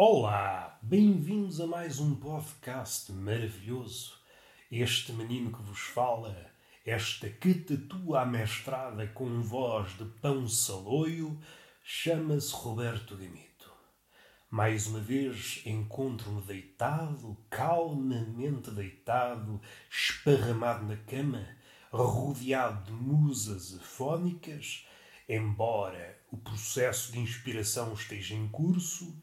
Olá, bem-vindos a mais um podcast maravilhoso. Este menino que vos fala, esta catatua amestrada com voz de pão saloio, chama-se Roberto Gamito. Mais uma vez encontro-me deitado, calmamente deitado, esparramado na cama, rodeado de musas afónicas, embora o processo de inspiração esteja em curso,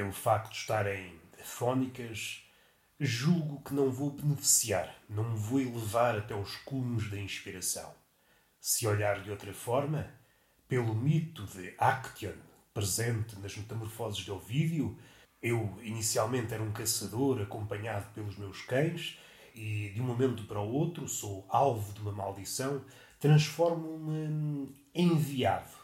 pelo facto de estarem afónicas, julgo que não vou beneficiar, não me vou elevar até os cumes da inspiração. Se olhar de outra forma, pelo mito de Action, presente nas metamorfoses de Ovídio, eu inicialmente era um caçador acompanhado pelos meus cães e de um momento para o outro sou alvo de uma maldição, transformo-me em enviado.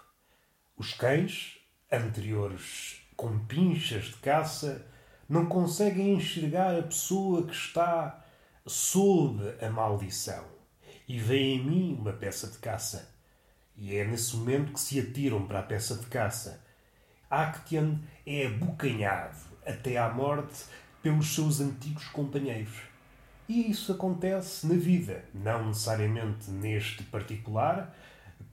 Os cães, anteriores com pinchas de caça, não conseguem enxergar a pessoa que está sob a maldição e veem em mim uma peça de caça. E é nesse momento que se atiram para a peça de caça. Actian é abocanhado até à morte pelos seus antigos companheiros. E isso acontece na vida, não necessariamente neste particular.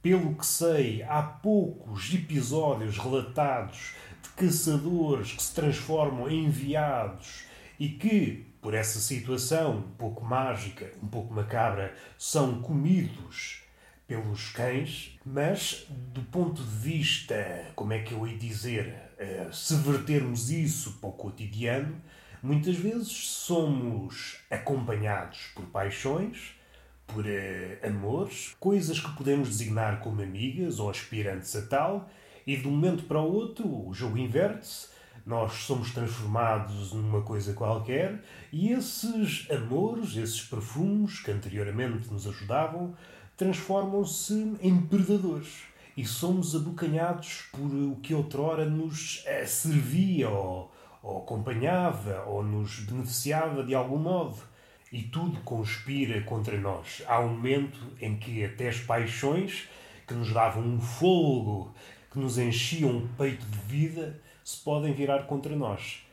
Pelo que sei, há poucos episódios relatados caçadores que se transformam em enviados e que, por essa situação um pouco mágica, um pouco macabra, são comidos pelos cães, mas do ponto de vista, como é que eu ia dizer, eh, se vertermos isso para o cotidiano, muitas vezes somos acompanhados por paixões, por uh, amores, coisas que podemos designar como amigas ou aspirantes a tal, e de um momento para o outro o jogo inverte-se, nós somos transformados numa coisa qualquer e esses amores, esses perfumes que anteriormente nos ajudavam, transformam-se em predadores e somos abocanhados por o que outrora nos eh, servia ou, ou acompanhava ou nos beneficiava de algum modo. E tudo conspira contra nós. Há um momento em que até as paixões que nos davam um fogo, que nos enchiam o peito de vida, se podem virar contra nós.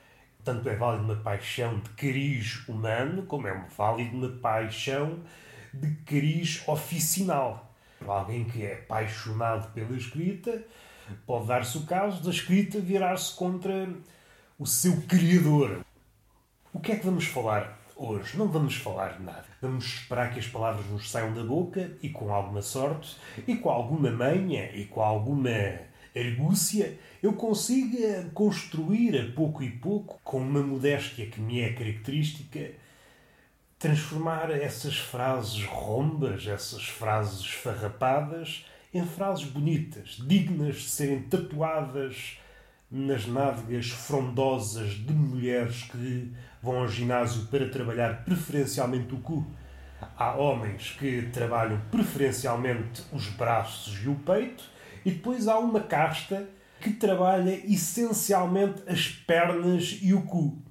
Tanto é válido uma paixão de cariz humano, como é válido uma paixão de cariz oficinal. Alguém que é apaixonado pela escrita pode dar-se o caso da escrita virar-se contra o seu criador. O que é que vamos falar hoje? Não vamos falar de nada. Vamos esperar que as palavras nos saiam da boca e com alguma sorte e com alguma manha e com alguma argúcia eu consiga construir a pouco e pouco, com uma modéstia que me é característica, transformar essas frases rombas, essas frases farrapadas, em frases bonitas, dignas de serem tatuadas nas nádegas frondosas de mulheres que vão ao ginásio para trabalhar preferencialmente o cu. Há homens que trabalham preferencialmente os braços e o peito, e depois há uma casta que trabalha essencialmente as pernas e o cu.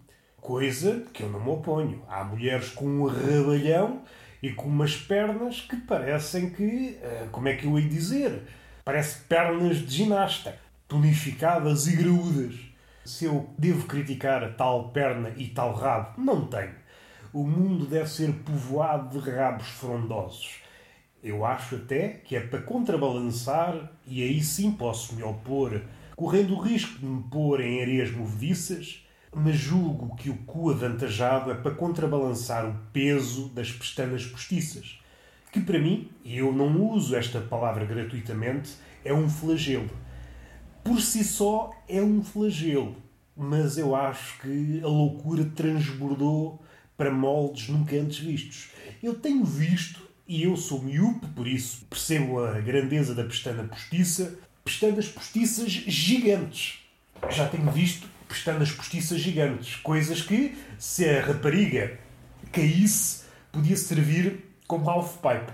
Coisa que eu não me oponho. Há mulheres com um rabalhão e com umas pernas que parecem que. Eh, como é que eu ia dizer? Parece pernas de ginasta, tonificadas e graúdas. Se eu devo criticar a tal perna e tal rabo, não tenho. O mundo deve ser povoado de rabos frondosos. Eu acho até que é para contrabalançar, e aí sim posso me opor, correndo o risco de me pôr em areias movediças mas julgo que o cu avantajado é para contrabalançar o peso das pestanas postiças, que para mim, e eu não uso esta palavra gratuitamente, é um flagelo. Por si só é um flagelo, mas eu acho que a loucura transbordou para moldes nunca antes vistos. Eu tenho visto, e eu sou miúpe, por isso percebo a grandeza da pestana postiça, pestanas postiças gigantes. Já tenho visto pestanas postiças gigantes. Coisas que, se a rapariga caísse, podia servir como half-pipe.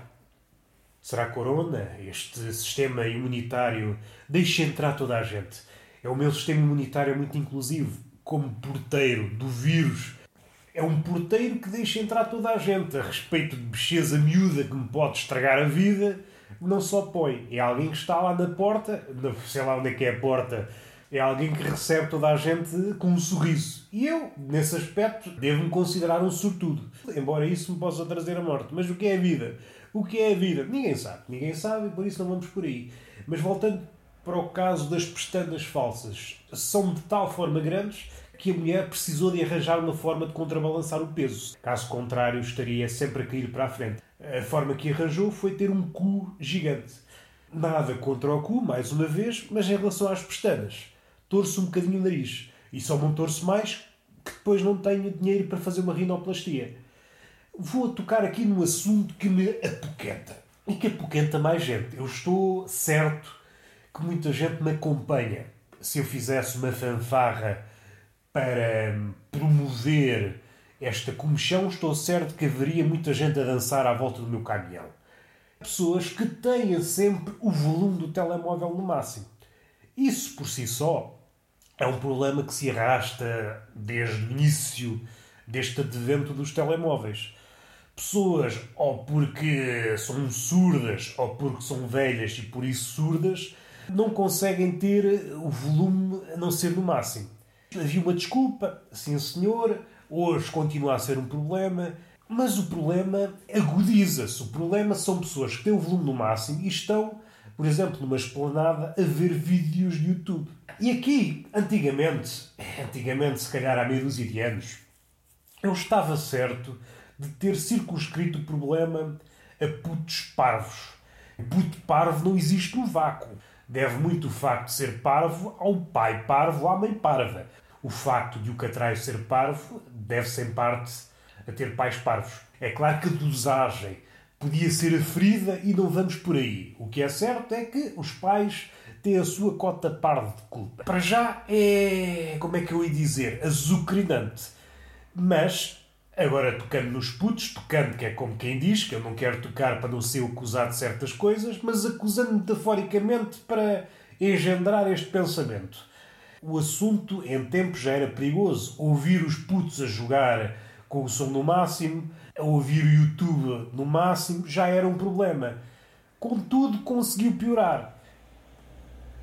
Será corona? Este sistema imunitário deixa entrar toda a gente. É o meu sistema imunitário muito inclusivo. Como porteiro do vírus. É um porteiro que deixa entrar toda a gente. A respeito de bicheza miúda que me pode estragar a vida, não só põe. É alguém que está lá na porta, sei lá onde é que é a porta, É alguém que recebe toda a gente com um sorriso. E eu, nesse aspecto, devo-me considerar um sortudo. Embora isso me possa trazer a morte. Mas o que é a vida? O que é a vida? Ninguém sabe. Ninguém sabe e por isso não vamos por aí. Mas voltando para o caso das pestanas falsas. São de tal forma grandes que a mulher precisou de arranjar uma forma de contrabalançar o peso. Caso contrário, estaria sempre a cair para a frente. A forma que arranjou foi ter um cu gigante. Nada contra o cu, mais uma vez, mas em relação às pestanas, torço um bocadinho o nariz. E só não torço mais que depois não tenho dinheiro para fazer uma rinoplastia. Vou tocar aqui num assunto que me apoquenta. E que apoquenta mais gente. Eu estou certo que muita gente me acompanha. Se eu fizesse uma fanfarra para promover esta comichão, estou certo que haveria muita gente a dançar à volta do meu caminhão. Pessoas que têm sempre o volume do telemóvel no máximo. Isso por si só é um problema que se arrasta desde o início deste advento dos telemóveis. Pessoas, ou porque são surdas, ou porque são velhas e por isso surdas, não conseguem ter o volume a não ser no máximo. Havia uma desculpa, sim senhor, hoje continua a ser um problema, mas o problema agudiza-se. O problema são pessoas que têm o volume no máximo e estão, por exemplo, numa esplanada a ver vídeos de YouTube. E aqui, antigamente, antigamente, se calhar há meia dúzia de anos, eu estava certo de ter circunscrito o problema a putos parvos. Puto parvo não existe no vácuo. Deve muito o facto de ser parvo ao pai parvo, à mãe parva. O facto de o catraio ser parvo deve-se em parte a ter pais parvos. É claro que a dosagem podia ser aferida e não vamos por aí. O que é certo é que os pais têm a sua cota parva de culpa. Para já é, como é que eu ia dizer, azucrinante. Mas Agora, tocando nos putos, tocando, que é como quem diz, que eu não quero tocar para não ser acusado de certas coisas, mas acusando metaforicamente para engendrar este pensamento. O assunto, em tempo, já era perigoso. Ouvir os putos a jogar com o som no máximo, a ouvir o YouTube no máximo, já era um problema. Contudo, conseguiu piorar.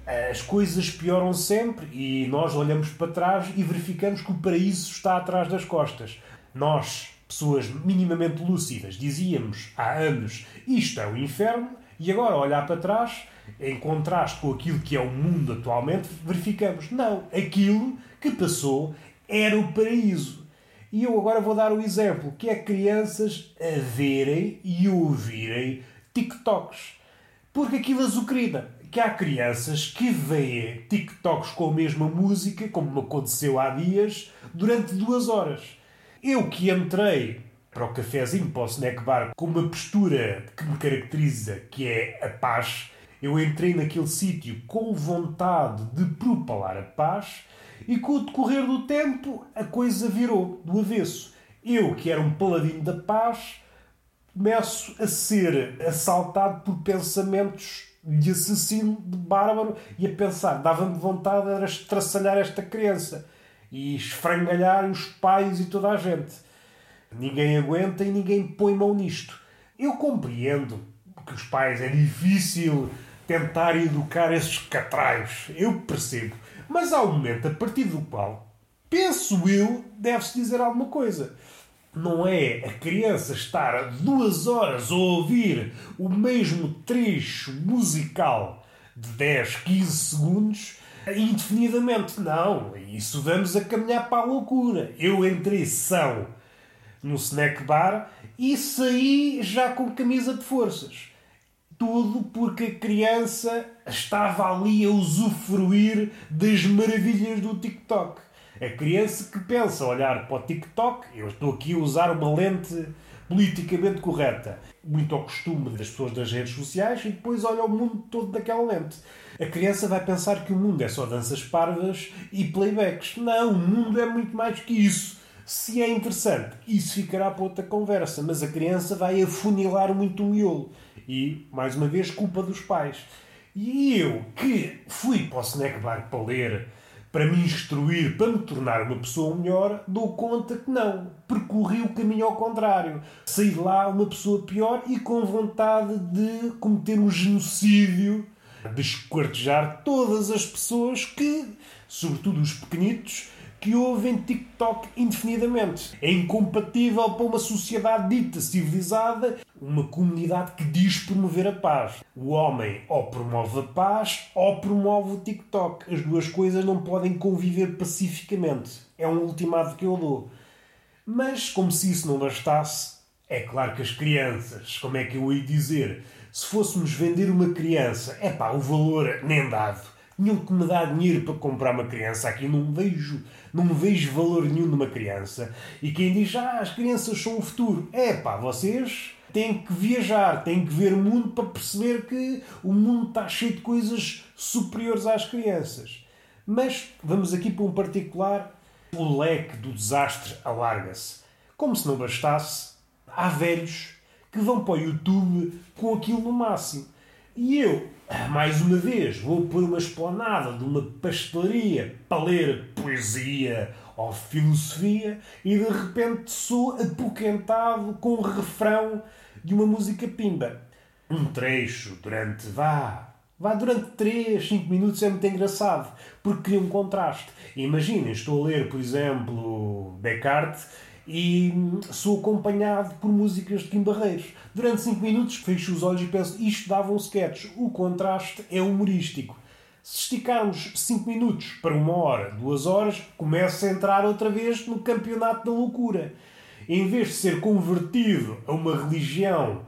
As coisas pioram sempre e nós olhamos para trás e verificamos que o paraíso está atrás das costas nós, pessoas minimamente lúcidas, dizíamos há anos isto é o inferno, e agora olhar para trás, em contraste com aquilo que é o mundo atualmente, verificamos não, aquilo que passou era o paraíso. E eu agora vou dar o um exemplo, que é crianças a verem e ouvirem TikToks. Porque aquilo azucrina. Que há crianças que veem TikToks com a mesma música, como aconteceu há dias, durante duas horas. Eu que entrei para o cafezinho, para o snack bar, com uma postura que me caracteriza, que é a paz, eu entrei naquele sítio com vontade de propalar a paz e com o decorrer do tempo a coisa virou do avesso. Eu, que era um paladino da paz, começo a ser assaltado por pensamentos de assassino, de bárbaro, e a pensar, dava-me vontade de estraçalhar esta criança e esfrangalhar os pais e toda a gente. Ninguém aguenta e ninguém põe mão nisto. Eu compreendo que os pais é difícil tentar educar esses catraios. Eu percebo. Mas há um momento a partir do qual, penso eu, deve-se dizer alguma coisa. Não é a criança estar duas horas a ouvir o mesmo trecho musical de 10, 15 segundos indefinidamente. Não, isso vamos a caminhar para a loucura. Eu entrei são no snack bar e saí já com camisa de forças. Tudo porque a criança estava ali a usufruir das maravilhas do TikTok. A criança que pensa olhar para o TikTok, eu estou aqui a usar uma lente politicamente correta, muito ao costume das pessoas das redes sociais, e depois olha o mundo todo daquela lente. A criança vai pensar que o mundo é só danças parvas e playbacks. Não, o mundo é muito mais que isso. Se é interessante, isso ficará para outra conversa, mas a criança vai afunilar muito o miolo. E, mais uma vez, culpa dos pais. E eu, que fui para o snack bar para ler, para me instruir, para me tornar uma pessoa melhor, dou conta que não. Percorri o caminho ao contrário. Saí de lá uma pessoa pior e com vontade de cometer um genocídio desquartejar todas as pessoas que, sobretudo os pequenitos, que ouvem TikTok indefinidamente. É incompatível para uma sociedade dita civilizada, uma comunidade que diz promover a paz. O homem ou promove a paz ou promove o TikTok. As duas coisas não podem conviver pacificamente. É um ultimato que eu dou. Mas, como se isso não bastasse, é claro que as crianças, como é que eu ia dizer? Se fôssemos vender uma criança, é pá, o valor nem dado. Tinham que me dar dinheiro para comprar uma criança. Aqui não vejo, não vejo valor nenhum numa criança. E quem diz, ah, as crianças são o futuro. É pá, vocês têm que viajar, têm que ver o mundo para perceber que o mundo está cheio de coisas superiores às crianças. Mas vamos aqui para um particular o leque do desastre alarga-se. Como se não bastasse, há velhos que vão para o YouTube com aquilo no máximo. E eu, mais uma vez, vou por uma esplanada de uma pastelaria para ler poesia ou filosofia e de repente sou apoquentado com o refrão de uma música pimba. Um trecho durante, vá, Vá durante 3, 5 minutos é muito engraçado, porque cria um contraste. Imaginem, estou a ler, por exemplo, Descartes e sou acompanhado por músicas de Kim Barreiros. Durante 5 minutos fecho os olhos e penso, isto dava um sketch. O contraste é humorístico. Se esticarmos 5 minutos para uma hora, duas horas, começa a entrar outra vez no campeonato da loucura. Em vez de ser convertido a uma religião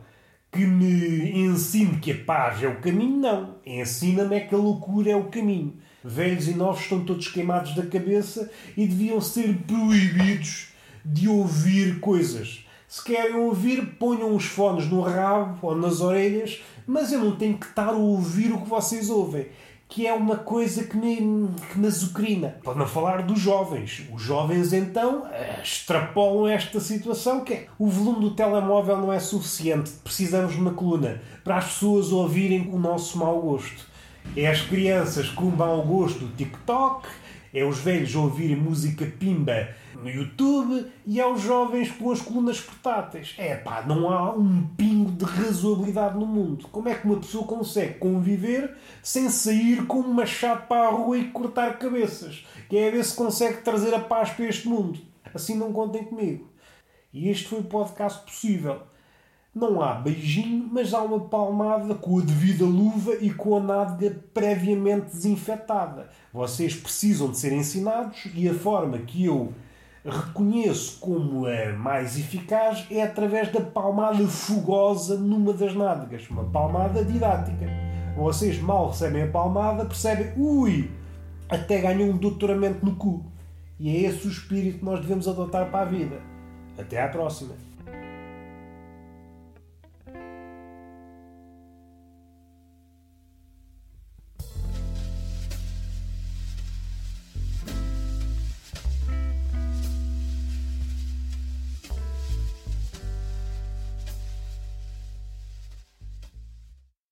que me ensine que a paz é o caminho, não. Ensina-me é que a loucura é o caminho. Velhos e novos estão todos queimados da cabeça e deviam ser proibidos de ouvir coisas. Se querem ouvir, ponham os fones no rabo ou nas orelhas, mas eu não tenho que estar a ouvir o que vocês ouvem que é uma coisa que me, que me azucrina. Para não falar dos jovens. Os jovens, então, extrapolam esta situação que é o volume do telemóvel não é suficiente. Precisamos de uma coluna para as pessoas ouvirem o nosso mau gosto. É as crianças com mau gosto do TikTok, é os velhos ouvirem música pimba no YouTube e aos jovens com as colunas portáteis. É pá, não há um pingo de razoabilidade no mundo. Como é que uma pessoa consegue conviver sem sair com um machado para a rua e cortar cabeças? Que é a ver se consegue trazer a paz para este mundo. Assim não contem comigo. E este foi o podcast possível. Não há beijinho, mas há uma palmada com a devida luva e com a nádega previamente desinfetada. Vocês precisam de ser ensinados e a forma que eu reconheço como a mais eficaz é através da palmada fogosa numa das nádegas, uma palmada didática. Vocês mal recebem a palmada, percebem, ui, até ganham um doutoramento no cu. E é esse o espírito que nós devemos adotar para a vida. Até à próxima.